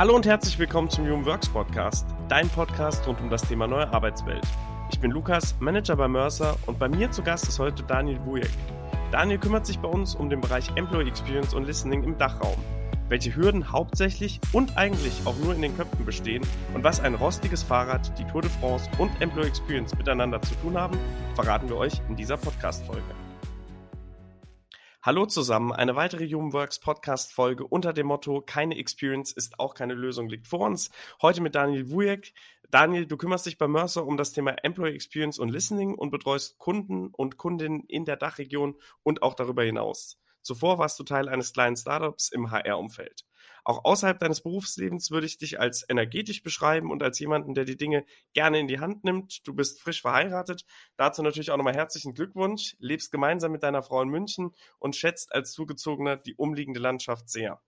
Hallo und herzlich willkommen zum Human Works Podcast, dein Podcast rund um das Thema neue Arbeitswelt. Ich bin Lukas, Manager bei Mercer und bei mir zu Gast ist heute Daniel Wujek. Daniel kümmert sich bei uns um den Bereich Employee Experience und Listening im Dachraum. Welche Hürden hauptsächlich und eigentlich auch nur in den Köpfen bestehen und was ein rostiges Fahrrad, die Tour de France und Employee Experience miteinander zu tun haben, verraten wir euch in dieser Podcast-Folge. Hallo zusammen, eine weitere Humanworks Podcast Folge unter dem Motto Keine Experience ist auch keine Lösung liegt vor uns. Heute mit Daniel Wujek. Daniel, du kümmerst dich bei Mercer um das Thema Employee Experience und Listening und betreust Kunden und Kundinnen in der Dachregion und auch darüber hinaus. Zuvor warst du Teil eines kleinen Startups im HR-Umfeld. Auch außerhalb deines Berufslebens würde ich dich als energetisch beschreiben und als jemanden, der die Dinge gerne in die Hand nimmt. Du bist frisch verheiratet. Dazu natürlich auch nochmal herzlichen Glückwunsch. Lebst gemeinsam mit deiner Frau in München und schätzt als Zugezogener die umliegende Landschaft sehr.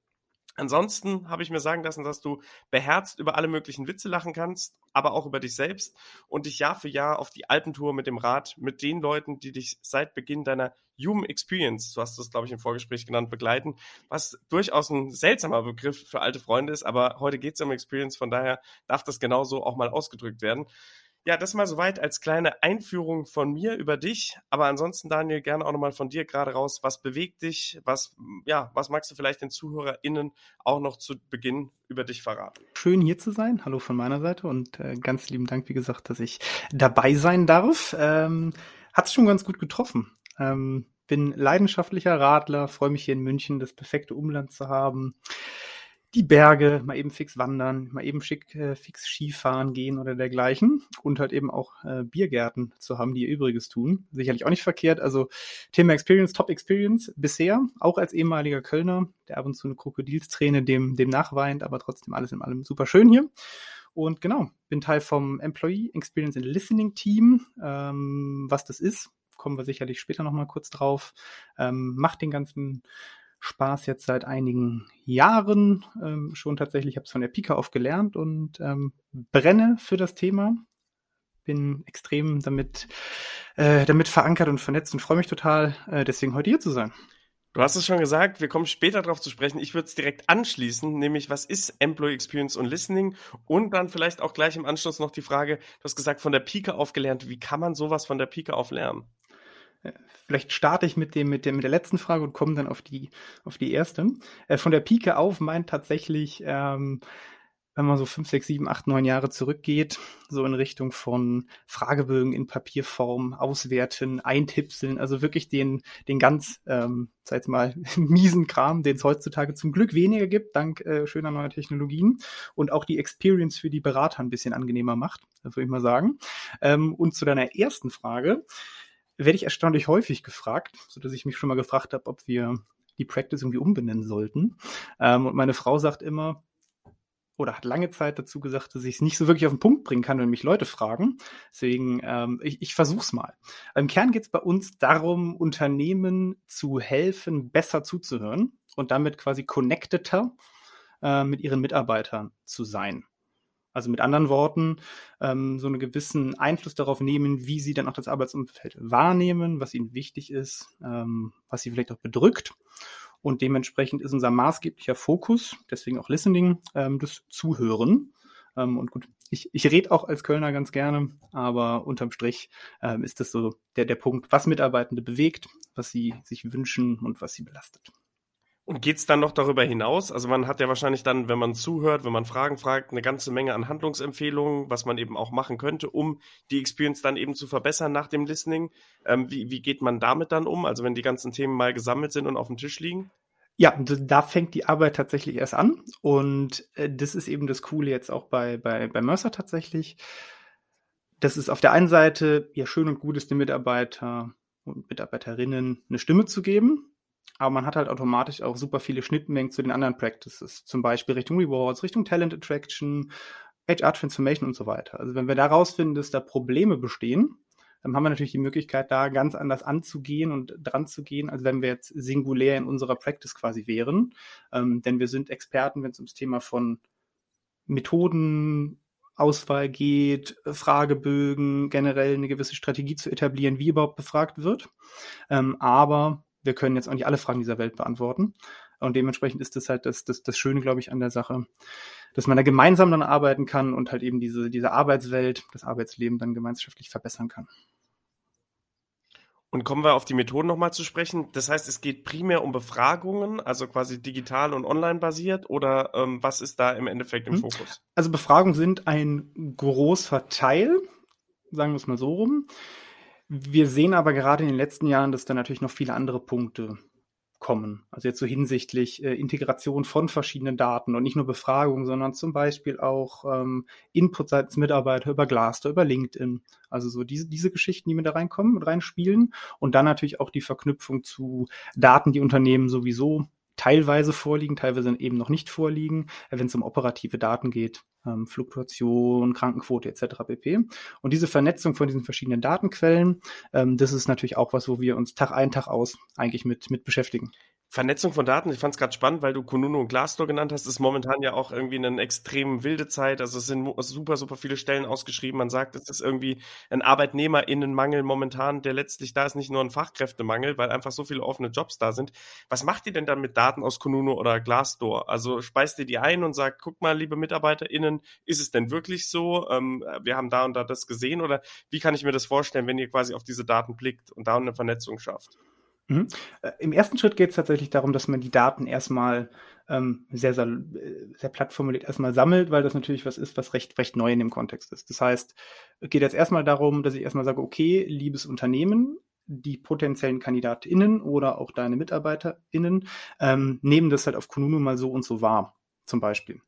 Ansonsten habe ich mir sagen lassen, dass du beherzt über alle möglichen Witze lachen kannst, aber auch über dich selbst und dich Jahr für Jahr auf die Alpentour mit dem Rad mit den Leuten, die dich seit Beginn deiner Human Experience, du hast das, glaube ich, im Vorgespräch genannt, begleiten, was durchaus ein seltsamer Begriff für alte Freunde ist, aber heute geht es um Experience, von daher darf das genauso auch mal ausgedrückt werden. Ja, das mal soweit als kleine Einführung von mir über dich. Aber ansonsten, Daniel, gerne auch nochmal von dir gerade raus. Was bewegt dich? Was, ja, was magst du vielleicht den ZuhörerInnen auch noch zu Beginn über dich verraten? Schön hier zu sein. Hallo von meiner Seite und äh, ganz lieben Dank, wie gesagt, dass ich dabei sein darf. Ähm, Hat es schon ganz gut getroffen. Ähm, bin leidenschaftlicher Radler, freue mich hier in München das perfekte Umland zu haben die Berge, mal eben fix wandern, mal eben schick, äh, fix Skifahren gehen oder dergleichen und halt eben auch äh, Biergärten zu haben, die ihr Übriges tun. Sicherlich auch nicht verkehrt. Also Thema Experience, Top Experience bisher, auch als ehemaliger Kölner, der ab und zu eine Krokodilsträne dem, dem nachweint, aber trotzdem alles in allem super schön hier. Und genau, bin Teil vom Employee Experience and Listening Team. Ähm, was das ist, kommen wir sicherlich später nochmal kurz drauf. Ähm, macht den ganzen Spaß jetzt seit einigen Jahren ähm, schon tatsächlich. Ich habe es von der Pika auf gelernt und ähm, brenne für das Thema. Bin extrem damit, äh, damit verankert und vernetzt und freue mich total, äh, deswegen heute hier zu sein. Du hast es schon gesagt, wir kommen später darauf zu sprechen. Ich würde es direkt anschließen, nämlich was ist Employee Experience und Listening? Und dann vielleicht auch gleich im Anschluss noch die Frage, du hast gesagt, von der Pike auf gelernt. Wie kann man sowas von der Pike auf lernen? Vielleicht starte ich mit dem, mit dem, mit der letzten Frage und komme dann auf die, auf die erste. Äh, von der Pike auf meint tatsächlich, ähm, wenn man so fünf, sechs, sieben, acht, neun Jahre zurückgeht, so in Richtung von Fragebögen in Papierform, auswerten, eintipseln, also wirklich den, den ganz, ähm, sag mal, miesen Kram, den es heutzutage zum Glück weniger gibt, dank äh, schöner neuer Technologien und auch die Experience für die Berater ein bisschen angenehmer macht, würde ich mal sagen. Ähm, und zu deiner ersten Frage, werde ich erstaunlich häufig gefragt, so dass ich mich schon mal gefragt habe, ob wir die Practice irgendwie umbenennen sollten. Ähm, und meine Frau sagt immer, oder hat lange Zeit dazu gesagt, dass ich es nicht so wirklich auf den Punkt bringen kann, wenn mich Leute fragen. Deswegen, ähm, ich, ich versuche es mal. Im Kern geht es bei uns darum, Unternehmen zu helfen, besser zuzuhören und damit quasi connecteter äh, mit ihren Mitarbeitern zu sein. Also mit anderen Worten, ähm, so einen gewissen Einfluss darauf nehmen, wie sie dann auch das Arbeitsumfeld wahrnehmen, was ihnen wichtig ist, ähm, was sie vielleicht auch bedrückt. Und dementsprechend ist unser maßgeblicher Fokus, deswegen auch Listening, ähm, das Zuhören. Ähm, und gut, ich, ich rede auch als Kölner ganz gerne, aber unterm Strich ähm, ist das so der, der Punkt, was Mitarbeitende bewegt, was sie sich wünschen und was sie belastet. Und geht's dann noch darüber hinaus? Also man hat ja wahrscheinlich dann, wenn man zuhört, wenn man Fragen fragt, eine ganze Menge an Handlungsempfehlungen, was man eben auch machen könnte, um die Experience dann eben zu verbessern nach dem Listening. Ähm, wie, wie geht man damit dann um? Also wenn die ganzen Themen mal gesammelt sind und auf dem Tisch liegen? Ja, da fängt die Arbeit tatsächlich erst an. Und äh, das ist eben das Coole jetzt auch bei, bei, bei Mercer tatsächlich. Das ist auf der einen Seite ja schön und gut ist, den Mitarbeiter und Mitarbeiterinnen eine Stimme zu geben aber man hat halt automatisch auch super viele Schnittmengen zu den anderen Practices, zum Beispiel Richtung Rewards, Richtung Talent Attraction, HR Transformation und so weiter. Also wenn wir da rausfinden, dass da Probleme bestehen, dann haben wir natürlich die Möglichkeit, da ganz anders anzugehen und dran zu gehen, als wenn wir jetzt singulär in unserer Practice quasi wären. Ähm, denn wir sind Experten, wenn es ums Thema von Methoden, Auswahl geht, Fragebögen, generell eine gewisse Strategie zu etablieren, wie überhaupt befragt wird. Ähm, aber wir können jetzt auch nicht alle Fragen dieser Welt beantworten. Und dementsprechend ist das halt das, das, das Schöne, glaube ich, an der Sache, dass man da gemeinsam dann arbeiten kann und halt eben diese, diese Arbeitswelt, das Arbeitsleben dann gemeinschaftlich verbessern kann. Und kommen wir auf die Methoden nochmal zu sprechen. Das heißt, es geht primär um Befragungen, also quasi digital und online basiert, oder ähm, was ist da im Endeffekt im hm. Fokus? Also Befragungen sind ein großer Teil, sagen wir es mal so rum. Wir sehen aber gerade in den letzten Jahren, dass da natürlich noch viele andere Punkte kommen. Also jetzt so hinsichtlich äh, Integration von verschiedenen Daten und nicht nur Befragungen, sondern zum Beispiel auch ähm, Input seitens Mitarbeiter über Glassdoor, über LinkedIn. Also so diese, diese Geschichten, die mit da reinkommen und reinspielen. Und dann natürlich auch die Verknüpfung zu Daten, die Unternehmen sowieso teilweise vorliegen, teilweise eben noch nicht vorliegen, äh, wenn es um operative Daten geht, ähm, Fluktuation, Krankenquote etc. pp. Und diese Vernetzung von diesen verschiedenen Datenquellen, ähm, das ist natürlich auch was, wo wir uns Tag ein, Tag aus eigentlich mit, mit beschäftigen. Vernetzung von Daten, ich fand es gerade spannend, weil du Kununu und Glassdoor genannt hast, ist momentan ja auch irgendwie eine extrem wilde Zeit. Also es sind super, super viele Stellen ausgeschrieben. Man sagt, es ist irgendwie ein Arbeitnehmerinnenmangel momentan, der letztlich da ist, nicht nur ein Fachkräftemangel, weil einfach so viele offene Jobs da sind. Was macht ihr denn dann mit Daten aus Kununu oder Glassdoor? Also speist ihr die ein und sagt, guck mal, liebe MitarbeiterInnen, ist es denn wirklich so? Ähm, wir haben da und da das gesehen oder wie kann ich mir das vorstellen, wenn ihr quasi auf diese Daten blickt und da eine Vernetzung schafft? Mhm. Äh, Im ersten Schritt geht es tatsächlich darum, dass man die Daten erstmal ähm, sehr, sehr, äh, sehr platt formuliert erstmal sammelt, weil das natürlich was ist, was recht, recht neu in dem Kontext ist. Das heißt, geht jetzt erstmal darum, dass ich erstmal sage, okay, liebes Unternehmen, die potenziellen KandidatInnen oder auch deine MitarbeiterInnen ähm, nehmen das halt auf Kununu mal so und so wahr, zum Beispiel.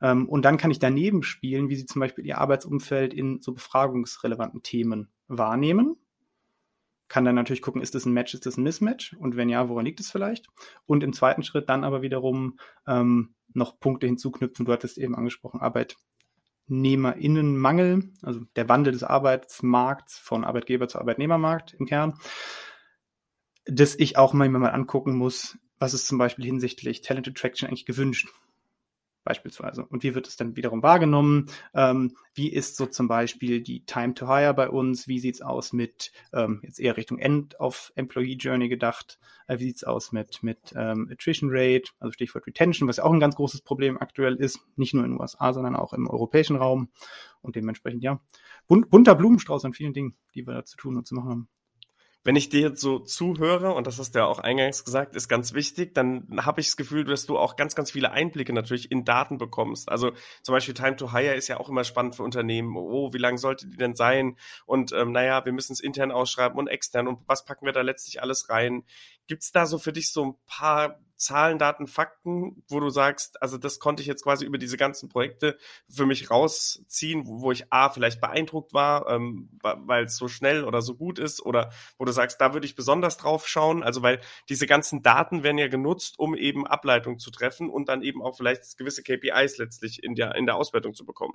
Ähm, und dann kann ich daneben spielen, wie sie zum Beispiel ihr Arbeitsumfeld in so befragungsrelevanten Themen wahrnehmen kann dann natürlich gucken, ist das ein Match, ist das ein Mismatch? Und wenn ja, woran liegt es vielleicht? Und im zweiten Schritt dann aber wiederum ähm, noch Punkte hinzuknüpfen. Du hattest eben angesprochen, Arbeitnehmerinnenmangel, also der Wandel des Arbeitsmarkts von Arbeitgeber zu Arbeitnehmermarkt im Kern, dass ich auch mal, mal angucken muss, was ist zum Beispiel hinsichtlich Talent Attraction eigentlich gewünscht beispielsweise. Und wie wird es dann wiederum wahrgenommen? Ähm, wie ist so zum Beispiel die Time to Hire bei uns? Wie sieht's aus mit, ähm, jetzt eher Richtung End of Employee Journey gedacht, äh, wie sieht's aus mit, mit ähm, Attrition Rate, also Stichwort Retention, was ja auch ein ganz großes Problem aktuell ist, nicht nur in den USA, sondern auch im europäischen Raum. Und dementsprechend, ja, bunt, bunter Blumenstrauß an vielen Dingen, die wir da zu tun und zu machen haben wenn ich dir jetzt so zuhöre, und das hast du ja auch eingangs gesagt, ist ganz wichtig, dann habe ich das Gefühl, dass du auch ganz, ganz viele Einblicke natürlich in Daten bekommst. Also zum Beispiel Time to Hire ist ja auch immer spannend für Unternehmen. Oh, wie lang sollte die denn sein? Und ähm, naja, wir müssen es intern ausschreiben und extern. Und was packen wir da letztlich alles rein? Gibt es da so für dich so ein paar Zahlen, Daten, Fakten, wo du sagst, also das konnte ich jetzt quasi über diese ganzen Projekte für mich rausziehen, wo ich A, vielleicht beeindruckt war, ähm, weil es so schnell oder so gut ist, oder wo du sagst, da würde ich besonders drauf schauen, also weil diese ganzen Daten werden ja genutzt, um eben Ableitung zu treffen und dann eben auch vielleicht gewisse KPIs letztlich in der, in der Auswertung zu bekommen.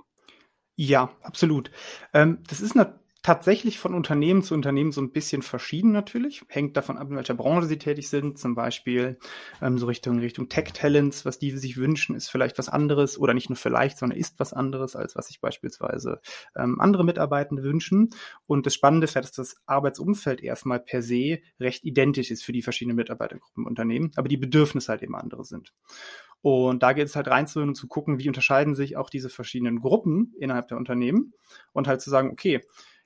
Ja, absolut. Ähm, das ist eine tatsächlich von Unternehmen zu Unternehmen so ein bisschen verschieden natürlich. Hängt davon ab, in welcher Branche sie tätig sind. Zum Beispiel ähm, so Richtung, Richtung Tech-Talents, was die sich wünschen, ist vielleicht was anderes oder nicht nur vielleicht, sondern ist was anderes, als was sich beispielsweise ähm, andere Mitarbeitende wünschen. Und das Spannende ist ja, dass das Arbeitsumfeld erstmal per se recht identisch ist für die verschiedenen Mitarbeitergruppen Unternehmen, aber die Bedürfnisse halt eben andere sind. Und da geht es halt reinzuhören und zu gucken, wie unterscheiden sich auch diese verschiedenen Gruppen innerhalb der Unternehmen und halt zu sagen, okay,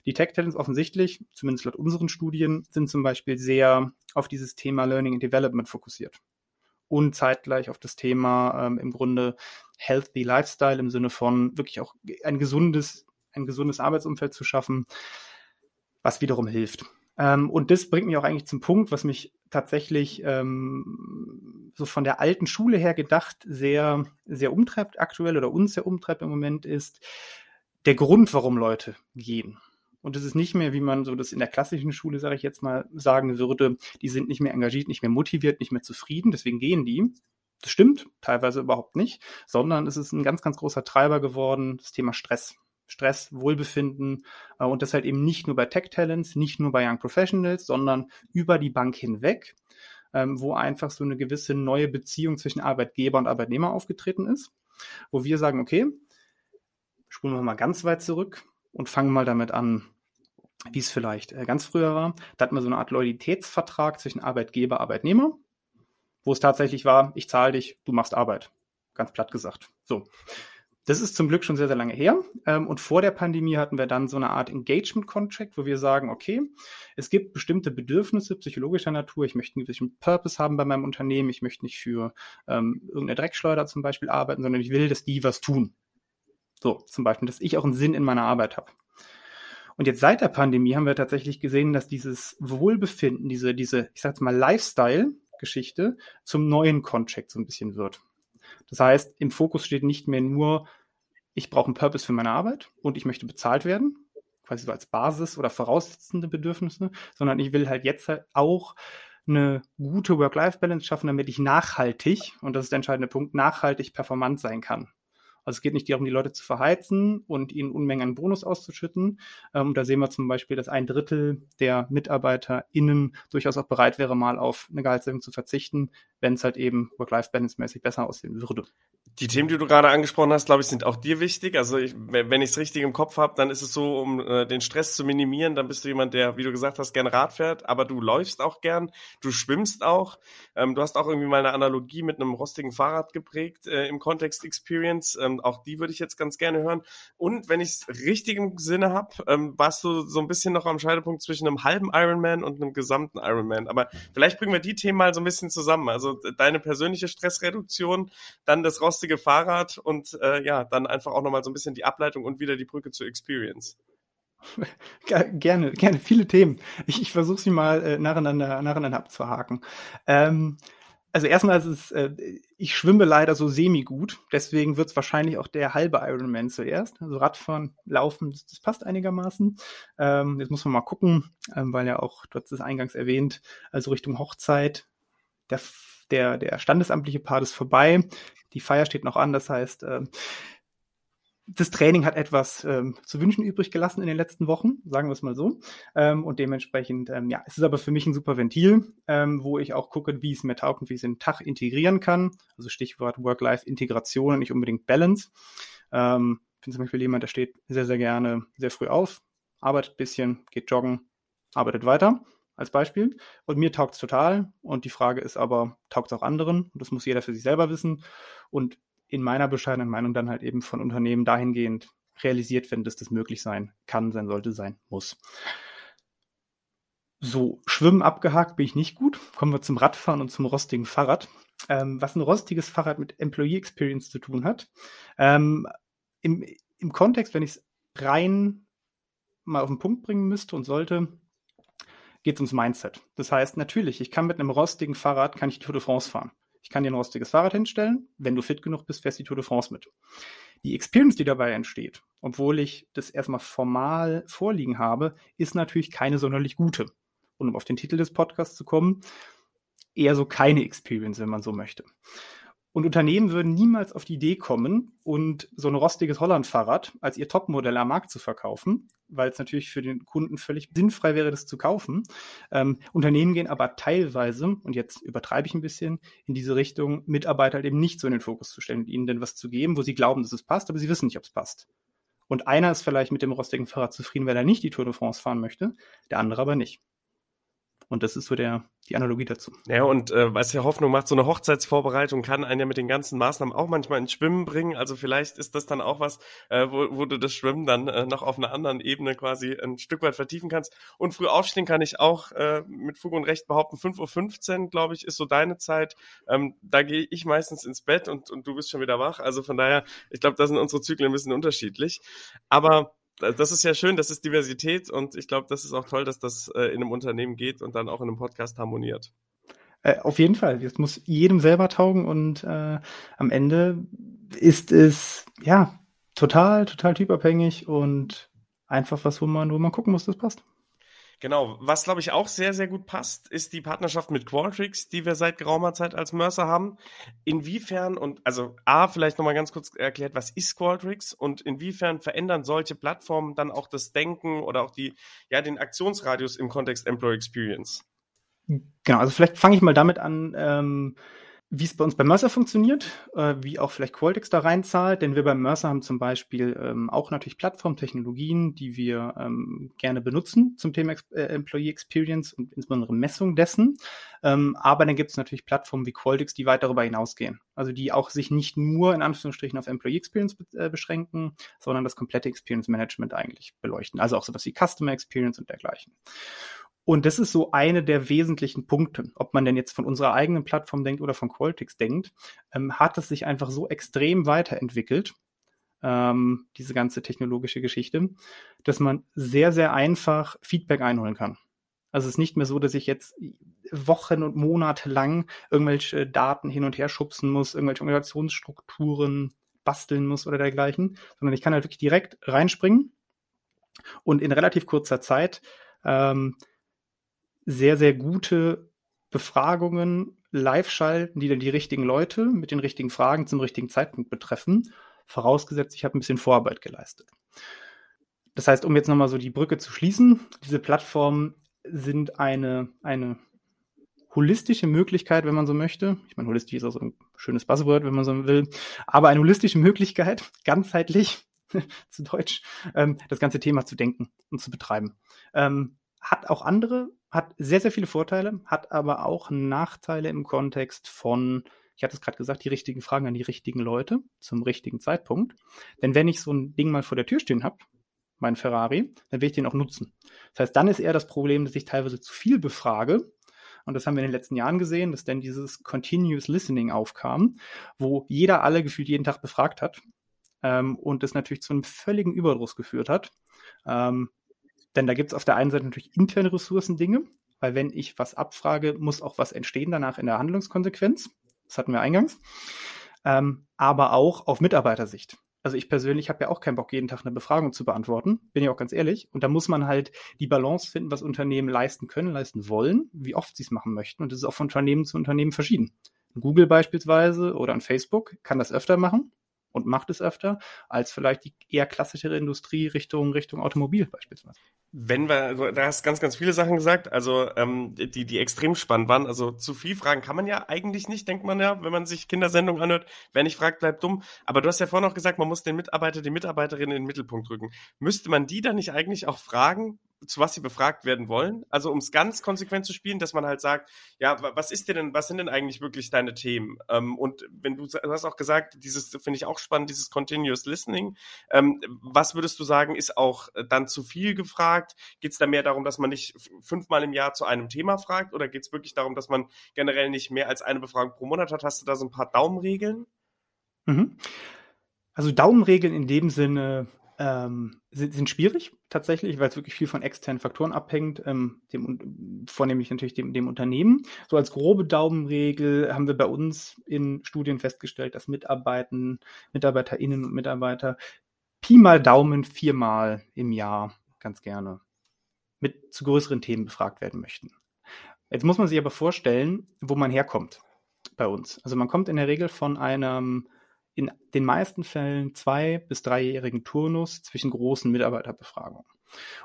die Tech Talents offensichtlich, zumindest laut unseren Studien, sind zum Beispiel sehr auf dieses Thema Learning and Development fokussiert. Und zeitgleich auf das Thema ähm, im Grunde Healthy Lifestyle im Sinne von wirklich auch ein gesundes, ein gesundes Arbeitsumfeld zu schaffen, was wiederum hilft. Ähm, und das bringt mich auch eigentlich zum Punkt, was mich tatsächlich ähm, so von der alten Schule her gedacht sehr, sehr umtreibt aktuell oder uns sehr umtreibt im Moment ist der Grund, warum Leute gehen. Und es ist nicht mehr, wie man so das in der klassischen Schule, sage ich jetzt mal, sagen würde, die sind nicht mehr engagiert, nicht mehr motiviert, nicht mehr zufrieden, deswegen gehen die. Das stimmt, teilweise überhaupt nicht, sondern es ist ein ganz, ganz großer Treiber geworden, das Thema Stress. Stress, Wohlbefinden äh, und das halt eben nicht nur bei Tech Talents, nicht nur bei Young Professionals, sondern über die Bank hinweg, ähm, wo einfach so eine gewisse neue Beziehung zwischen Arbeitgeber und Arbeitnehmer aufgetreten ist, wo wir sagen, okay, spulen wir mal ganz weit zurück und fangen mal damit an, wie es vielleicht äh, ganz früher war. Da hatten wir so eine Art Loyalitätsvertrag zwischen Arbeitgeber, Arbeitnehmer, wo es tatsächlich war, ich zahle dich, du machst Arbeit. Ganz platt gesagt. So. Das ist zum Glück schon sehr, sehr lange her. Ähm, und vor der Pandemie hatten wir dann so eine Art Engagement-Contract, wo wir sagen, okay, es gibt bestimmte Bedürfnisse psychologischer Natur. Ich möchte einen gewissen Purpose haben bei meinem Unternehmen. Ich möchte nicht für ähm, irgendeine Dreckschleuder zum Beispiel arbeiten, sondern ich will, dass die was tun. So, zum Beispiel, dass ich auch einen Sinn in meiner Arbeit habe. Und jetzt seit der Pandemie haben wir tatsächlich gesehen, dass dieses Wohlbefinden, diese, diese, ich sag's mal, Lifestyle-Geschichte zum neuen Contract so ein bisschen wird. Das heißt, im Fokus steht nicht mehr nur, ich brauche einen Purpose für meine Arbeit und ich möchte bezahlt werden, quasi so als Basis oder voraussetzende Bedürfnisse, sondern ich will halt jetzt halt auch eine gute Work-Life-Balance schaffen, damit ich nachhaltig, und das ist der entscheidende Punkt, nachhaltig performant sein kann. Also es geht nicht darum, die Leute zu verheizen und ihnen Unmengen an Bonus auszuschütten. Ähm, da sehen wir zum Beispiel, dass ein Drittel der MitarbeiterInnen durchaus auch bereit wäre, mal auf eine Gehaltserhöhung zu verzichten, wenn es halt eben Work-Life-Balance-mäßig besser aussehen würde die Themen, die du gerade angesprochen hast, glaube ich, sind auch dir wichtig. Also ich, wenn ich es richtig im Kopf habe, dann ist es so, um äh, den Stress zu minimieren, dann bist du jemand, der, wie du gesagt hast, gern Rad fährt, aber du läufst auch gern, du schwimmst auch. Ähm, du hast auch irgendwie mal eine Analogie mit einem rostigen Fahrrad geprägt äh, im Kontext Experience. Ähm, auch die würde ich jetzt ganz gerne hören. Und wenn ich es richtig im Sinne habe, ähm, warst du so ein bisschen noch am Scheidepunkt zwischen einem halben Ironman und einem gesamten Ironman. Aber vielleicht bringen wir die Themen mal so ein bisschen zusammen. Also deine persönliche Stressreduktion, dann das rostige rostige Fahrrad und äh, ja, dann einfach auch nochmal so ein bisschen die Ableitung und wieder die Brücke zur Experience. Gerne, gerne, viele Themen. Ich, ich versuche sie mal äh, nacheinander, nacheinander abzuhaken. Ähm, also erstmal ist es, äh, ich schwimme leider so semi-gut, deswegen wird es wahrscheinlich auch der halbe Ironman zuerst. Also Radfahren, Laufen, das, das passt einigermaßen. Ähm, jetzt muss man mal gucken, ähm, weil ja auch, du hast es eingangs erwähnt, also Richtung Hochzeit, der, der, der standesamtliche Part ist vorbei. Die Feier steht noch an, das heißt, äh, das Training hat etwas ähm, zu wünschen übrig gelassen in den letzten Wochen, sagen wir es mal so. Ähm, und dementsprechend, ähm, ja, es ist aber für mich ein super Ventil, ähm, wo ich auch gucke, wie es mir taugt und wie ich es in den Tag integrieren kann. Also Stichwort Work-Life-Integration und nicht unbedingt Balance. Ähm, ich bin zum Beispiel jemand, der steht sehr, sehr gerne sehr früh auf, arbeitet ein bisschen, geht joggen, arbeitet weiter als Beispiel. Und mir taugt es total. Und die Frage ist aber, taugt es auch anderen? Und das muss jeder für sich selber wissen. Und in meiner bescheidenen Meinung dann halt eben von Unternehmen dahingehend realisiert werden, dass das möglich sein kann, sein sollte, sein muss. So, Schwimmen abgehakt bin ich nicht gut. Kommen wir zum Radfahren und zum rostigen Fahrrad. Ähm, was ein rostiges Fahrrad mit Employee Experience zu tun hat. Ähm, im, Im Kontext, wenn ich es rein mal auf den Punkt bringen müsste und sollte, geht es ums Mindset. Das heißt, natürlich, ich kann mit einem rostigen Fahrrad, kann ich die Tour de France fahren. Ich kann dir ein rostiges Fahrrad hinstellen. Wenn du fit genug bist, fährst du die Tour de France mit. Die Experience, die dabei entsteht, obwohl ich das erstmal formal vorliegen habe, ist natürlich keine sonderlich gute. Und um auf den Titel des Podcasts zu kommen, eher so keine Experience, wenn man so möchte. Und Unternehmen würden niemals auf die Idee kommen und so ein rostiges Holland-Fahrrad als ihr Topmodell am Markt zu verkaufen, weil es natürlich für den Kunden völlig sinnfrei wäre, das zu kaufen. Ähm, Unternehmen gehen aber teilweise, und jetzt übertreibe ich ein bisschen, in diese Richtung, Mitarbeiter halt eben nicht so in den Fokus zu stellen und ihnen denn was zu geben, wo sie glauben, dass es passt, aber sie wissen nicht, ob es passt. Und einer ist vielleicht mit dem rostigen Fahrrad zufrieden, weil er nicht die Tour de France fahren möchte, der andere aber nicht. Und das ist so der, die Analogie dazu. Ja, und äh, was ja Hoffnung macht, so eine Hochzeitsvorbereitung kann einen ja mit den ganzen Maßnahmen auch manchmal ins Schwimmen bringen. Also vielleicht ist das dann auch was, äh, wo, wo du das Schwimmen dann äh, noch auf einer anderen Ebene quasi ein Stück weit vertiefen kannst. Und früh aufstehen kann ich auch äh, mit Fug und Recht behaupten, 5.15 Uhr, glaube ich, ist so deine Zeit. Ähm, da gehe ich meistens ins Bett und, und du bist schon wieder wach. Also von daher, ich glaube, da sind unsere Zyklen ein bisschen unterschiedlich. Aber das ist ja schön, das ist Diversität und ich glaube, das ist auch toll, dass das äh, in einem Unternehmen geht und dann auch in einem Podcast harmoniert. Äh, auf jeden Fall. Das muss jedem selber taugen und äh, am Ende ist es ja total, total typabhängig und einfach was, wo man, wo man gucken muss, das passt. Genau. Was, glaube ich, auch sehr, sehr gut passt, ist die Partnerschaft mit Qualtrics, die wir seit geraumer Zeit als Mercer haben. Inwiefern und, also A, vielleicht nochmal ganz kurz erklärt, was ist Qualtrics und inwiefern verändern solche Plattformen dann auch das Denken oder auch die, ja, den Aktionsradius im Kontext Employee Experience? Genau, also vielleicht fange ich mal damit an, ähm, wie es bei uns bei Mercer funktioniert, äh, wie auch vielleicht Qualtix da reinzahlt, denn wir bei Mercer haben zum Beispiel ähm, auch natürlich Plattformtechnologien, die wir ähm, gerne benutzen zum Thema Ex äh, Employee Experience und insbesondere Messung dessen. Ähm, aber dann gibt es natürlich Plattformen wie Qualtix, die weit darüber hinausgehen. Also die auch sich nicht nur in Anführungsstrichen auf Employee Experience be äh, beschränken, sondern das komplette Experience Management eigentlich beleuchten. Also auch sowas wie Customer Experience und dergleichen. Und das ist so eine der wesentlichen Punkte. Ob man denn jetzt von unserer eigenen Plattform denkt oder von Qualtix denkt, ähm, hat es sich einfach so extrem weiterentwickelt, ähm, diese ganze technologische Geschichte, dass man sehr, sehr einfach Feedback einholen kann. Also es ist nicht mehr so, dass ich jetzt Wochen und Monate lang irgendwelche Daten hin und her schubsen muss, irgendwelche Organisationsstrukturen basteln muss oder dergleichen, sondern ich kann halt wirklich direkt reinspringen und in relativ kurzer Zeit ähm, sehr, sehr gute Befragungen live schalten, die dann die richtigen Leute mit den richtigen Fragen zum richtigen Zeitpunkt betreffen, vorausgesetzt, ich habe ein bisschen Vorarbeit geleistet. Das heißt, um jetzt nochmal so die Brücke zu schließen, diese Plattformen sind eine, eine holistische Möglichkeit, wenn man so möchte. Ich meine, holistisch ist auch so ein schönes Buzzword, wenn man so will. Aber eine holistische Möglichkeit, ganzheitlich zu Deutsch, ähm, das ganze Thema zu denken und zu betreiben. Ähm, hat auch andere, hat sehr, sehr viele Vorteile, hat aber auch Nachteile im Kontext von, ich hatte es gerade gesagt, die richtigen Fragen an die richtigen Leute zum richtigen Zeitpunkt. Denn wenn ich so ein Ding mal vor der Tür stehen habe, mein Ferrari, dann will ich den auch nutzen. Das heißt, dann ist eher das Problem, dass ich teilweise zu viel befrage. Und das haben wir in den letzten Jahren gesehen, dass dann dieses Continuous Listening aufkam, wo jeder alle gefühlt jeden Tag befragt hat. Ähm, und das natürlich zu einem völligen Überdruss geführt hat. Ähm, denn da gibt es auf der einen Seite natürlich interne Ressourcen-Dinge, weil wenn ich was abfrage, muss auch was entstehen danach in der Handlungskonsequenz. Das hatten wir eingangs. Ähm, aber auch auf Mitarbeitersicht. Also ich persönlich habe ja auch keinen Bock, jeden Tag eine Befragung zu beantworten, bin ich auch ganz ehrlich. Und da muss man halt die Balance finden, was Unternehmen leisten können, leisten wollen, wie oft sie es machen möchten. Und das ist auch von Unternehmen zu Unternehmen verschieden. Google beispielsweise oder ein Facebook kann das öfter machen und macht es öfter, als vielleicht die eher klassischere Industrie Richtung, Richtung Automobil beispielsweise. Wenn wir, also, da hast ganz, ganz viele Sachen gesagt, also ähm, die, die extrem spannend waren. Also zu viel Fragen kann man ja eigentlich nicht, denkt man ja, wenn man sich Kindersendungen anhört. Wer nicht fragt, bleibt dumm. Aber du hast ja vorhin auch gesagt, man muss den Mitarbeiter, die Mitarbeiterin in den Mittelpunkt rücken. Müsste man die dann nicht eigentlich auch fragen, zu was sie befragt werden wollen. Also um es ganz konsequent zu spielen, dass man halt sagt, ja, was ist dir denn, was sind denn eigentlich wirklich deine Themen? Ähm, und wenn du, du hast auch gesagt, dieses finde ich auch spannend, dieses Continuous Listening. Ähm, was würdest du sagen, ist auch dann zu viel gefragt? Geht es da mehr darum, dass man nicht fünfmal im Jahr zu einem Thema fragt oder geht es wirklich darum, dass man generell nicht mehr als eine Befragung pro Monat hat? Hast du da so ein paar Daumenregeln? Mhm. Also Daumenregeln in dem Sinne ähm, sind, sind schwierig tatsächlich, weil es wirklich viel von externen Faktoren abhängt, ähm, dem, vornehmlich natürlich dem, dem Unternehmen. So als grobe Daumenregel haben wir bei uns in Studien festgestellt, dass Mitarbeiten, MitarbeiterInnen und Mitarbeiter Pi mal Daumen viermal im Jahr ganz gerne mit zu größeren Themen befragt werden möchten. Jetzt muss man sich aber vorstellen, wo man herkommt bei uns. Also man kommt in der Regel von einem in den meisten Fällen zwei- bis dreijährigen Turnus zwischen großen Mitarbeiterbefragungen.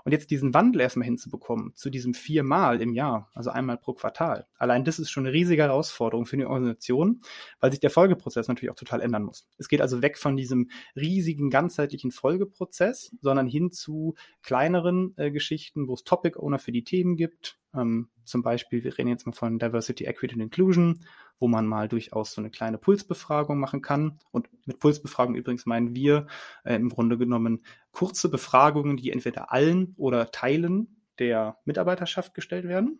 Und jetzt diesen Wandel erstmal hinzubekommen, zu diesem viermal im Jahr, also einmal pro Quartal, allein das ist schon eine riesige Herausforderung für die Organisation, weil sich der Folgeprozess natürlich auch total ändern muss. Es geht also weg von diesem riesigen, ganzheitlichen Folgeprozess, sondern hin zu kleineren äh, Geschichten, wo es Topic Owner für die Themen gibt, ähm, zum Beispiel, wir reden jetzt mal von Diversity, Equity and Inclusion, wo man mal durchaus so eine kleine Pulsbefragung machen kann. Und mit Pulsbefragung übrigens meinen wir äh, im Grunde genommen kurze Befragungen, die entweder allen oder Teilen der Mitarbeiterschaft gestellt werden.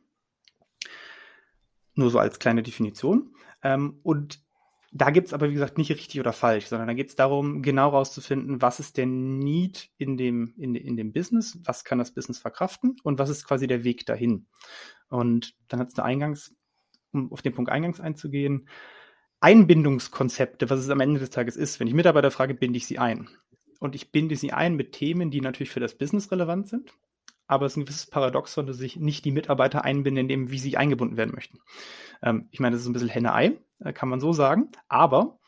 Nur so als kleine Definition. Ähm, und da gibt es aber, wie gesagt, nicht richtig oder falsch, sondern da geht es darum, genau rauszufinden, was ist der Need in dem, in, in dem Business, was kann das Business verkraften und was ist quasi der Weg dahin. Und dann hat es eine Eingangs, um auf den Punkt eingangs einzugehen, Einbindungskonzepte, was es am Ende des Tages ist. Wenn ich Mitarbeiter frage, binde ich sie ein. Und ich binde sie ein mit Themen, die natürlich für das Business relevant sind. Aber es ist ein gewisses Paradoxon, dass sich nicht die Mitarbeiter einbinden, in dem, wie sie eingebunden werden möchten. Ähm, ich meine, das ist ein bisschen Henne-Ei, äh, kann man so sagen. Aber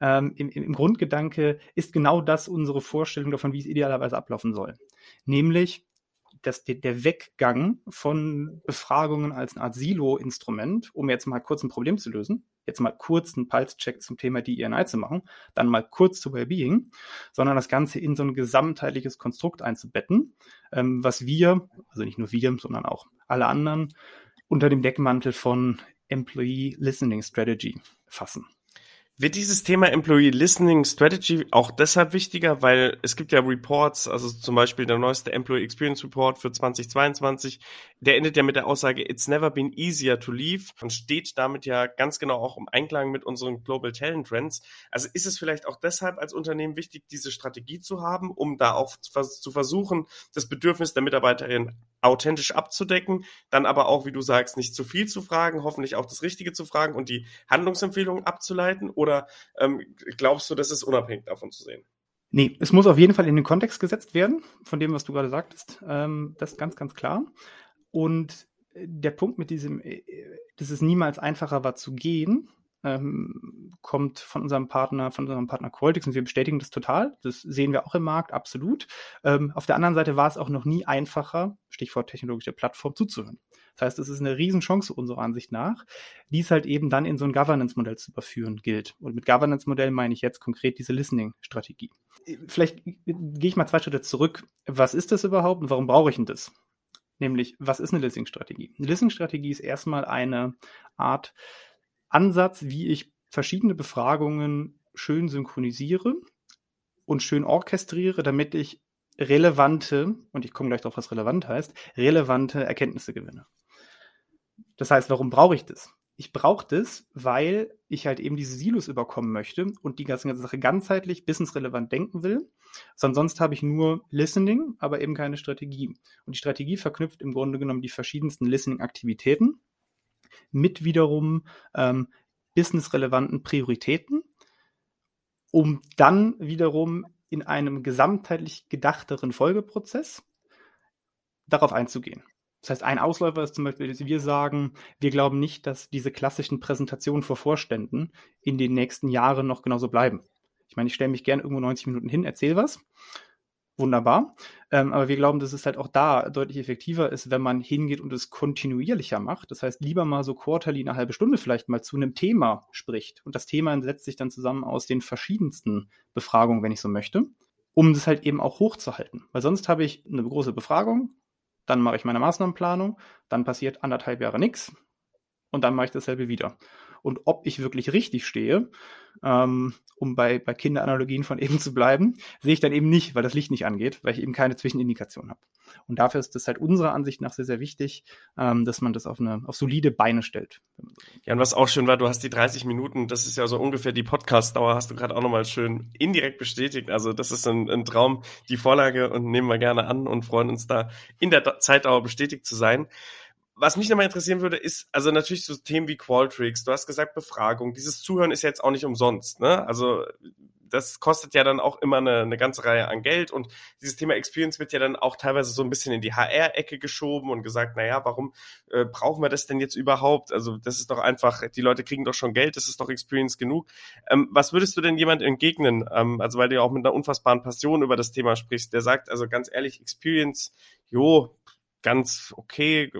ähm, im, im Grundgedanke ist genau das unsere Vorstellung davon, wie es idealerweise ablaufen soll. Nämlich dass der, der Weggang von Befragungen als eine Art Silo-Instrument, um jetzt mal kurz ein Problem zu lösen, jetzt mal kurz einen Pulse-Check zum Thema DEI zu machen, dann mal kurz zu Wellbeing, sondern das Ganze in so ein gesamtheitliches Konstrukt einzubetten, ähm, was wir, also nicht nur wir, sondern auch alle anderen, unter dem Deckmantel von Employee Listening Strategy fassen. Wird dieses Thema Employee Listening Strategy auch deshalb wichtiger, weil es gibt ja Reports, also zum Beispiel der neueste Employee Experience Report für 2022, der endet ja mit der Aussage, it's never been easier to leave und steht damit ja ganz genau auch im Einklang mit unseren Global Talent Trends. Also ist es vielleicht auch deshalb als Unternehmen wichtig, diese Strategie zu haben, um da auch zu versuchen, das Bedürfnis der Mitarbeiterin authentisch abzudecken, dann aber auch, wie du sagst, nicht zu viel zu fragen, hoffentlich auch das Richtige zu fragen und die Handlungsempfehlungen abzuleiten? Oder ähm, glaubst du, das ist unabhängig davon zu sehen? Nee, es muss auf jeden Fall in den Kontext gesetzt werden, von dem, was du gerade sagtest. Ähm, das ist ganz, ganz klar. Und äh, der Punkt mit diesem, äh, dass es niemals einfacher war zu gehen, ähm, kommt von unserem Partner, von unserem Partner Qualtix und wir bestätigen das total. Das sehen wir auch im Markt, absolut. Ähm, auf der anderen Seite war es auch noch nie einfacher, Stichwort technologische Plattform, zuzuhören. Das heißt, es ist eine Riesenchance unserer Ansicht nach, die es halt eben dann in so ein Governance-Modell zu überführen gilt. Und mit Governance-Modell meine ich jetzt konkret diese Listening-Strategie. Vielleicht gehe ich mal zwei Schritte zurück. Was ist das überhaupt und warum brauche ich denn das? Nämlich, was ist eine Listening-Strategie? Eine Listening-Strategie ist erstmal eine Art Ansatz, wie ich verschiedene Befragungen schön synchronisiere und schön orchestriere, damit ich relevante, und ich komme gleich darauf, was relevant heißt, relevante Erkenntnisse gewinne. Das heißt, warum brauche ich das? Ich brauche das, weil ich halt eben diese Silos überkommen möchte und die ganze Sache ganzheitlich businessrelevant denken will. Sonst habe ich nur Listening, aber eben keine Strategie. Und die Strategie verknüpft im Grunde genommen die verschiedensten Listening-Aktivitäten mit wiederum ähm, businessrelevanten Prioritäten, um dann wiederum in einem gesamtheitlich gedachteren Folgeprozess darauf einzugehen. Das heißt, ein Ausläufer ist zum Beispiel, dass wir sagen, wir glauben nicht, dass diese klassischen Präsentationen vor Vorständen in den nächsten Jahren noch genauso bleiben. Ich meine, ich stelle mich gerne irgendwo 90 Minuten hin, erzähle was. Wunderbar. Ähm, aber wir glauben, dass es halt auch da deutlich effektiver ist, wenn man hingeht und es kontinuierlicher macht. Das heißt, lieber mal so quarterly eine halbe Stunde vielleicht mal zu einem Thema spricht. Und das Thema setzt sich dann zusammen aus den verschiedensten Befragungen, wenn ich so möchte, um das halt eben auch hochzuhalten. Weil sonst habe ich eine große Befragung, dann mache ich meine Maßnahmenplanung, dann passiert anderthalb Jahre nichts und dann mache ich dasselbe wieder. Und ob ich wirklich richtig stehe, ähm, um bei, bei Kinderanalogien von eben zu bleiben, sehe ich dann eben nicht, weil das Licht nicht angeht, weil ich eben keine Zwischenindikation habe. Und dafür ist es halt unserer Ansicht nach sehr, sehr wichtig, ähm, dass man das auf, eine, auf solide Beine stellt. Ja, und was auch schön war, du hast die 30 Minuten, das ist ja so ungefähr die Podcast-Dauer, hast du gerade auch nochmal schön indirekt bestätigt. Also das ist ein, ein Traum, die Vorlage und nehmen wir gerne an und freuen uns da in der Zeitdauer bestätigt zu sein was mich nochmal interessieren würde, ist, also natürlich so Themen wie Qualtrics, du hast gesagt Befragung, dieses Zuhören ist jetzt auch nicht umsonst, ne? Also das kostet ja dann auch immer eine, eine ganze Reihe an Geld und dieses Thema Experience wird ja dann auch teilweise so ein bisschen in die HR-Ecke geschoben und gesagt, naja, warum äh, brauchen wir das denn jetzt überhaupt? Also das ist doch einfach, die Leute kriegen doch schon Geld, das ist doch Experience genug. Ähm, was würdest du denn jemand entgegnen? Ähm, also weil du ja auch mit einer unfassbaren Passion über das Thema sprichst, der sagt, also ganz ehrlich, Experience, jo, ganz okay,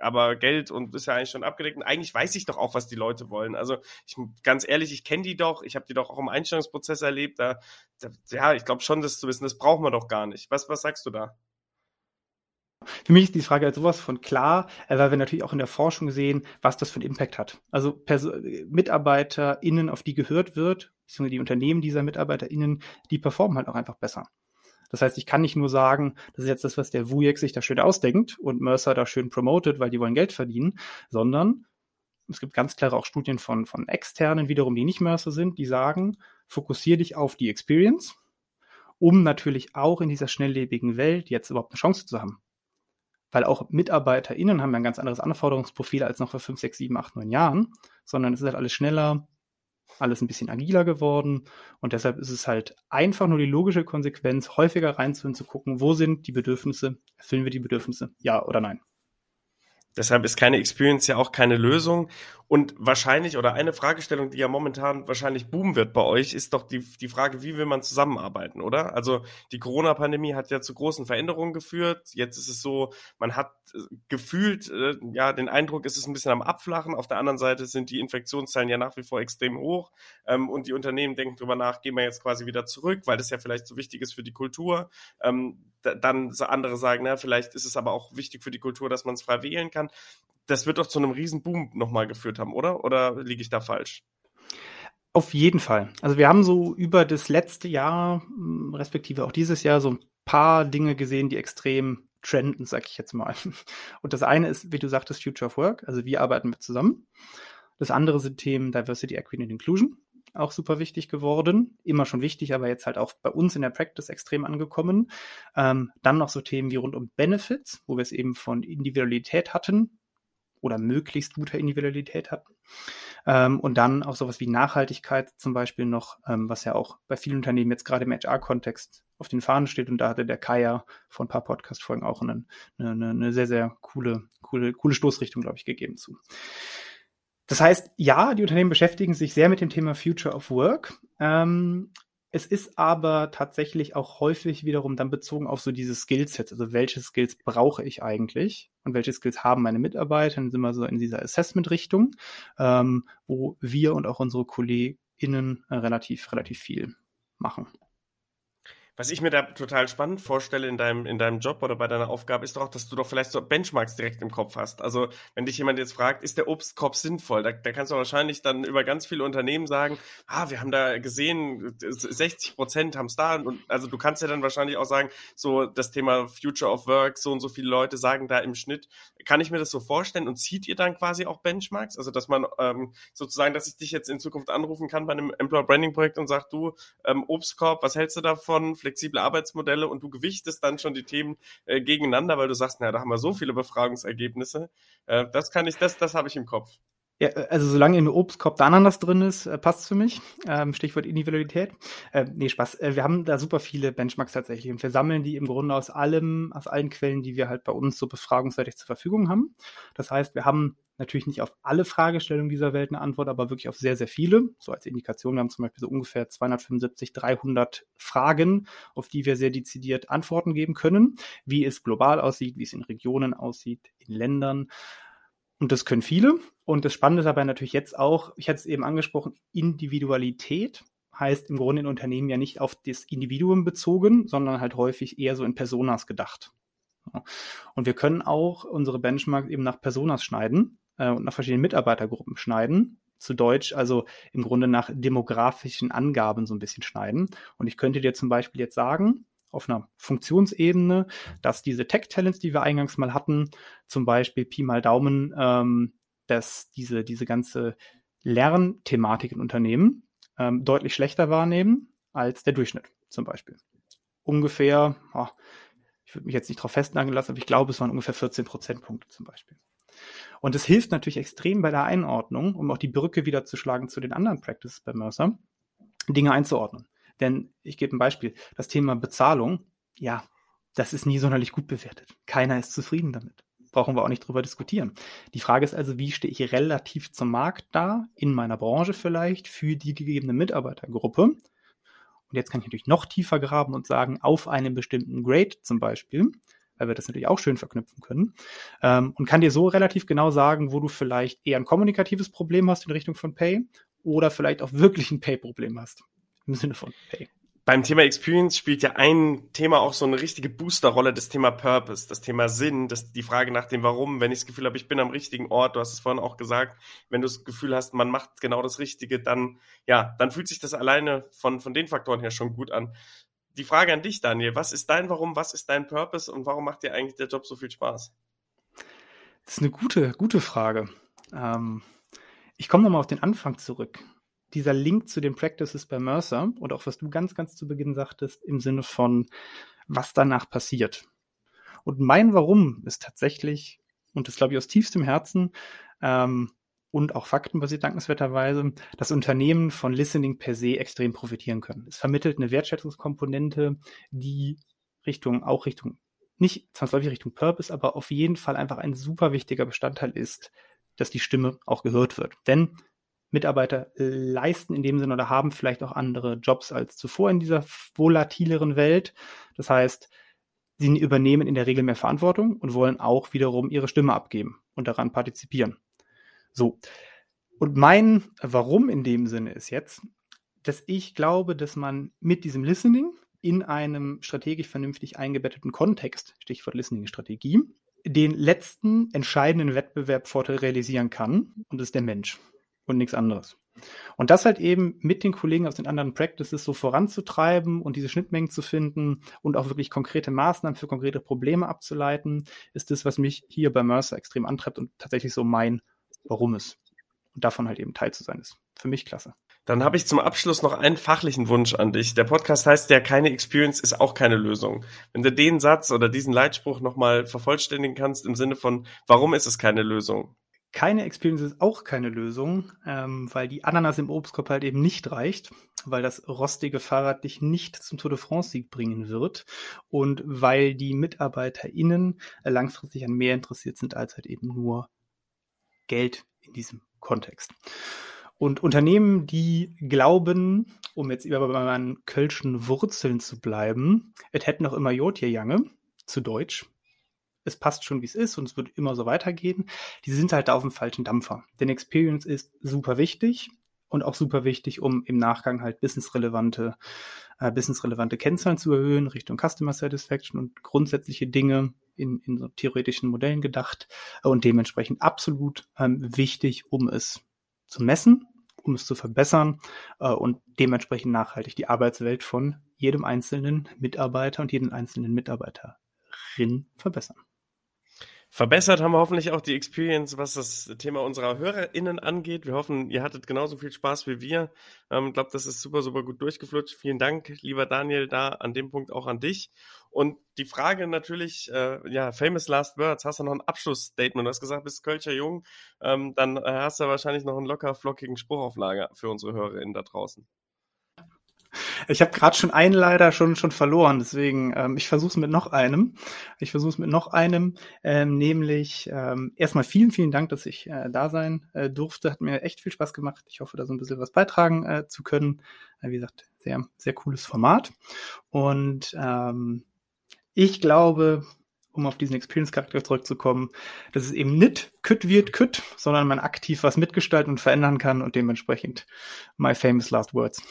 aber Geld und ist ja eigentlich schon abgedeckt. Und eigentlich weiß ich doch auch, was die Leute wollen. Also ich, ganz ehrlich, ich kenne die doch, ich habe die doch auch im Einstellungsprozess erlebt. Da, da ja, ich glaube schon, das zu wissen, das braucht man doch gar nicht. Was, was sagst du da? Für mich ist die Frage halt sowas von klar, äh, weil wir natürlich auch in der Forschung sehen, was das für einen Impact hat. Also MitarbeiterInnen, auf die gehört wird, beziehungsweise die Unternehmen dieser MitarbeiterInnen, die performen halt auch einfach besser. Das heißt, ich kann nicht nur sagen, das ist jetzt das, was der Wujek sich da schön ausdenkt und Mercer da schön promotet, weil die wollen Geld verdienen, sondern es gibt ganz klare auch Studien von, von externen wiederum, die nicht Mercer sind, die sagen, fokussiere dich auf die Experience, um natürlich auch in dieser schnelllebigen Welt jetzt überhaupt eine Chance zu haben. Weil auch MitarbeiterInnen haben ja ein ganz anderes Anforderungsprofil als noch vor 5, 6, 7, 8, 9 Jahren, sondern es ist halt alles schneller, alles ein bisschen agiler geworden und deshalb ist es halt einfach nur die logische Konsequenz, häufiger reinzuhören, zu gucken, wo sind die Bedürfnisse, erfüllen wir die Bedürfnisse, ja oder nein. Deshalb ist keine Experience ja auch keine Lösung. Und wahrscheinlich, oder eine Fragestellung, die ja momentan wahrscheinlich boomen wird bei euch, ist doch die, die Frage, wie will man zusammenarbeiten, oder? Also die Corona-Pandemie hat ja zu großen Veränderungen geführt. Jetzt ist es so, man hat äh, gefühlt, äh, ja, den Eindruck, es ist ein bisschen am Abflachen. Auf der anderen Seite sind die Infektionszahlen ja nach wie vor extrem hoch. Ähm, und die Unternehmen denken drüber nach, gehen wir jetzt quasi wieder zurück, weil das ja vielleicht so wichtig ist für die Kultur. Ähm, dann andere sagen, na, vielleicht ist es aber auch wichtig für die Kultur, dass man es frei wählen kann das wird doch zu einem riesen Boom nochmal geführt haben, oder? Oder liege ich da falsch? Auf jeden Fall. Also wir haben so über das letzte Jahr, hm, respektive auch dieses Jahr, so ein paar Dinge gesehen, die extrem trenden, sag ich jetzt mal. Und das eine ist, wie du sagtest, Future of Work. Also wie arbeiten wir zusammen? Das andere sind Themen Diversity, Equity and Inclusion. Auch super wichtig geworden. Immer schon wichtig, aber jetzt halt auch bei uns in der Practice extrem angekommen. Ähm, dann noch so Themen wie rund um Benefits, wo wir es eben von Individualität hatten oder möglichst guter Individualität hatten. Ähm, und dann auch sowas wie Nachhaltigkeit zum Beispiel noch, ähm, was ja auch bei vielen Unternehmen jetzt gerade im HR-Kontext auf den Fahnen steht. Und da hatte der Kaya vor ein paar Podcast-Folgen auch eine, eine, eine sehr, sehr coole, coole, coole Stoßrichtung, glaube ich, gegeben zu. Das heißt, ja, die Unternehmen beschäftigen sich sehr mit dem Thema Future of Work. Ähm, es ist aber tatsächlich auch häufig wiederum dann bezogen auf so diese Skillsets. Also welche Skills brauche ich eigentlich und welche Skills haben meine Mitarbeiter? Dann sind wir so in dieser Assessment-Richtung, ähm, wo wir und auch unsere KollegInnen äh, relativ, relativ viel machen. Was ich mir da total spannend vorstelle in deinem, in deinem Job oder bei deiner Aufgabe, ist doch auch, dass du doch vielleicht so Benchmarks direkt im Kopf hast. Also, wenn dich jemand jetzt fragt, ist der Obstkorb sinnvoll? Da, da kannst du wahrscheinlich dann über ganz viele Unternehmen sagen, ah, wir haben da gesehen, 60 Prozent haben es da. Und also du kannst ja dann wahrscheinlich auch sagen, so das Thema Future of Work, so und so viele Leute sagen da im Schnitt. Kann ich mir das so vorstellen? Und zieht ihr dann quasi auch Benchmarks? Also, dass man ähm, sozusagen, dass ich dich jetzt in Zukunft anrufen kann bei einem Employer Branding Projekt und sag, du, ähm, Obstkorb, was hältst du davon? Flexible Arbeitsmodelle und du gewichtest dann schon die Themen äh, gegeneinander, weil du sagst, naja, da haben wir so viele Befragungsergebnisse. Äh, das kann ich, das, das habe ich im Kopf. Ja, also solange im Obstkorb der Ananas drin ist, äh, passt für mich. Ähm, Stichwort Individualität. Äh, nee, Spaß. Äh, wir haben da super viele Benchmarks tatsächlich und wir sammeln die im Grunde aus allem, aus allen Quellen, die wir halt bei uns so befragungsseitig zur Verfügung haben. Das heißt, wir haben natürlich nicht auf alle Fragestellungen dieser Welt eine Antwort, aber wirklich auf sehr, sehr viele. So als Indikation, wir haben zum Beispiel so ungefähr 275, 300 Fragen, auf die wir sehr dezidiert Antworten geben können, wie es global aussieht, wie es in Regionen aussieht, in Ländern. Und das können viele. Und das Spannende ist aber natürlich jetzt auch, ich hatte es eben angesprochen, Individualität heißt im Grunde in Unternehmen ja nicht auf das Individuum bezogen, sondern halt häufig eher so in Personas gedacht. Und wir können auch unsere Benchmarks eben nach Personas schneiden äh, und nach verschiedenen Mitarbeitergruppen schneiden. Zu Deutsch, also im Grunde nach demografischen Angaben so ein bisschen schneiden. Und ich könnte dir zum Beispiel jetzt sagen, auf einer Funktionsebene, dass diese Tech-Talents, die wir eingangs mal hatten, zum Beispiel Pi mal Daumen, ähm, dass diese, diese ganze Lernthematik in Unternehmen ähm, deutlich schlechter wahrnehmen als der Durchschnitt zum Beispiel. Ungefähr, oh, ich würde mich jetzt nicht darauf festnageln lassen, aber ich glaube, es waren ungefähr 14 Prozentpunkte zum Beispiel. Und es hilft natürlich extrem bei der Einordnung, um auch die Brücke wieder zu schlagen zu den anderen Practices bei Mercer, Dinge einzuordnen. Denn ich gebe ein Beispiel. Das Thema Bezahlung, ja, das ist nie sonderlich gut bewertet. Keiner ist zufrieden damit. Brauchen wir auch nicht drüber diskutieren. Die Frage ist also, wie stehe ich relativ zum Markt da, in meiner Branche vielleicht, für die gegebene Mitarbeitergruppe? Und jetzt kann ich natürlich noch tiefer graben und sagen, auf einem bestimmten Grade zum Beispiel, weil wir das natürlich auch schön verknüpfen können. Ähm, und kann dir so relativ genau sagen, wo du vielleicht eher ein kommunikatives Problem hast in Richtung von Pay oder vielleicht auch wirklich ein Pay-Problem hast im Sinne von Pay. Beim Thema Experience spielt ja ein Thema auch so eine richtige Boosterrolle, das Thema Purpose, das Thema Sinn, das, die Frage nach dem Warum. Wenn ich das Gefühl habe, ich bin am richtigen Ort, du hast es vorhin auch gesagt, wenn du das Gefühl hast, man macht genau das Richtige, dann, ja, dann fühlt sich das alleine von, von den Faktoren her schon gut an die Frage an dich, Daniel. Was ist dein Warum? Was ist dein Purpose? Und warum macht dir eigentlich der Job so viel Spaß? Das ist eine gute, gute Frage. Ähm, ich komme nochmal auf den Anfang zurück. Dieser Link zu den Practices bei Mercer und auch was du ganz, ganz zu Beginn sagtest, im Sinne von, was danach passiert. Und mein Warum ist tatsächlich, und das glaube ich aus tiefstem Herzen, ähm, und auch faktenbasiert dankenswerterweise, dass Unternehmen von Listening per se extrem profitieren können. Es vermittelt eine Wertschätzungskomponente, die Richtung, auch Richtung, nicht zwangsläufig Richtung Purpose, aber auf jeden Fall einfach ein super wichtiger Bestandteil ist dass die Stimme auch gehört wird. Denn Mitarbeiter leisten in dem Sinne oder haben vielleicht auch andere Jobs als zuvor in dieser volatileren Welt. Das heißt, sie übernehmen in der Regel mehr Verantwortung und wollen auch wiederum ihre Stimme abgeben und daran partizipieren. So. Und mein Warum in dem Sinne ist jetzt, dass ich glaube, dass man mit diesem Listening in einem strategisch vernünftig eingebetteten Kontext, Stichwort Listening-Strategie, den letzten entscheidenden Wettbewerbsvorteil realisieren kann und das ist der Mensch und nichts anderes. Und das halt eben mit den Kollegen aus den anderen Practices so voranzutreiben und diese Schnittmengen zu finden und auch wirklich konkrete Maßnahmen für konkrete Probleme abzuleiten, ist das, was mich hier bei Mercer extrem antreibt und tatsächlich so mein Warum ist. Und davon halt eben Teil zu sein, ist für mich klasse. Dann habe ich zum Abschluss noch einen fachlichen Wunsch an dich. Der Podcast heißt ja, keine Experience ist auch keine Lösung. Wenn du den Satz oder diesen Leitspruch nochmal vervollständigen kannst im Sinne von, warum ist es keine Lösung? Keine Experience ist auch keine Lösung, ähm, weil die Ananas im Obstkorb halt eben nicht reicht, weil das rostige Fahrrad dich nicht zum Tour de France-Sieg bringen wird und weil die MitarbeiterInnen äh, langfristig an mehr interessiert sind als halt eben nur Geld in diesem Kontext. Und Unternehmen, die glauben, um jetzt über meinen kölschen Wurzeln zu bleiben, es hätten noch immer Jotje Jange, zu Deutsch. Es passt schon, wie es ist und es wird immer so weitergehen. Die sind halt da auf dem falschen Dampfer. Denn Experience ist super wichtig und auch super wichtig, um im Nachgang halt businessrelevante, äh, businessrelevante Kennzahlen zu erhöhen, Richtung Customer Satisfaction und grundsätzliche Dinge in, in so theoretischen Modellen gedacht und dementsprechend absolut ähm, wichtig, um es zu messen, um es zu verbessern äh, und dementsprechend nachhaltig die Arbeitswelt von jedem einzelnen Mitarbeiter und jeden einzelnen Mitarbeiterin verbessern. Verbessert haben wir hoffentlich auch die Experience, was das Thema unserer HörerInnen angeht. Wir hoffen, ihr hattet genauso viel Spaß wie wir. Ich ähm, glaube, das ist super, super gut durchgeflutscht. Vielen Dank, lieber Daniel, da an dem Punkt auch an dich. Und die Frage natürlich, äh, ja, famous last words, hast du noch ein Abschlussstatement? Du hast gesagt, bist Kölscher Jung, ähm, dann hast du wahrscheinlich noch einen locker flockigen Spruch auf Lager für unsere HörerInnen da draußen. Ich habe gerade schon einen leider schon schon verloren, deswegen ähm, ich versuche es mit noch einem. Ich versuche es mit noch einem, ähm, nämlich ähm, erstmal vielen vielen Dank, dass ich äh, da sein äh, durfte. Hat mir echt viel Spaß gemacht. Ich hoffe, da so ein bisschen was beitragen äh, zu können. Äh, wie gesagt, sehr sehr cooles Format und ähm, ich glaube, um auf diesen Experience-Charakter zurückzukommen, dass es eben nicht kütt wird kütt, sondern man aktiv was mitgestalten und verändern kann und dementsprechend my famous last words.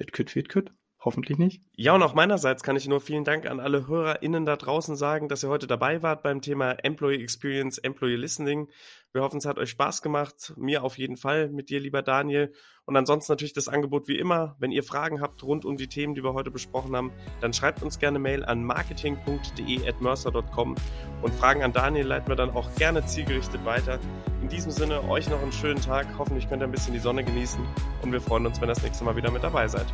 Wird kütt, wird kütt. Hoffentlich nicht. Ja, und auch meinerseits kann ich nur vielen Dank an alle HörerInnen da draußen sagen, dass ihr heute dabei wart beim Thema Employee Experience, Employee Listening. Wir hoffen, es hat euch Spaß gemacht. Mir auf jeden Fall, mit dir, lieber Daniel. Und ansonsten natürlich das Angebot wie immer. Wenn ihr Fragen habt rund um die Themen, die wir heute besprochen haben, dann schreibt uns gerne Mail an marketing.de.mercer.com und Fragen an Daniel leiten wir dann auch gerne zielgerichtet weiter. In diesem Sinne, euch noch einen schönen Tag. Hoffentlich könnt ihr ein bisschen die Sonne genießen und wir freuen uns, wenn ihr das nächste Mal wieder mit dabei seid.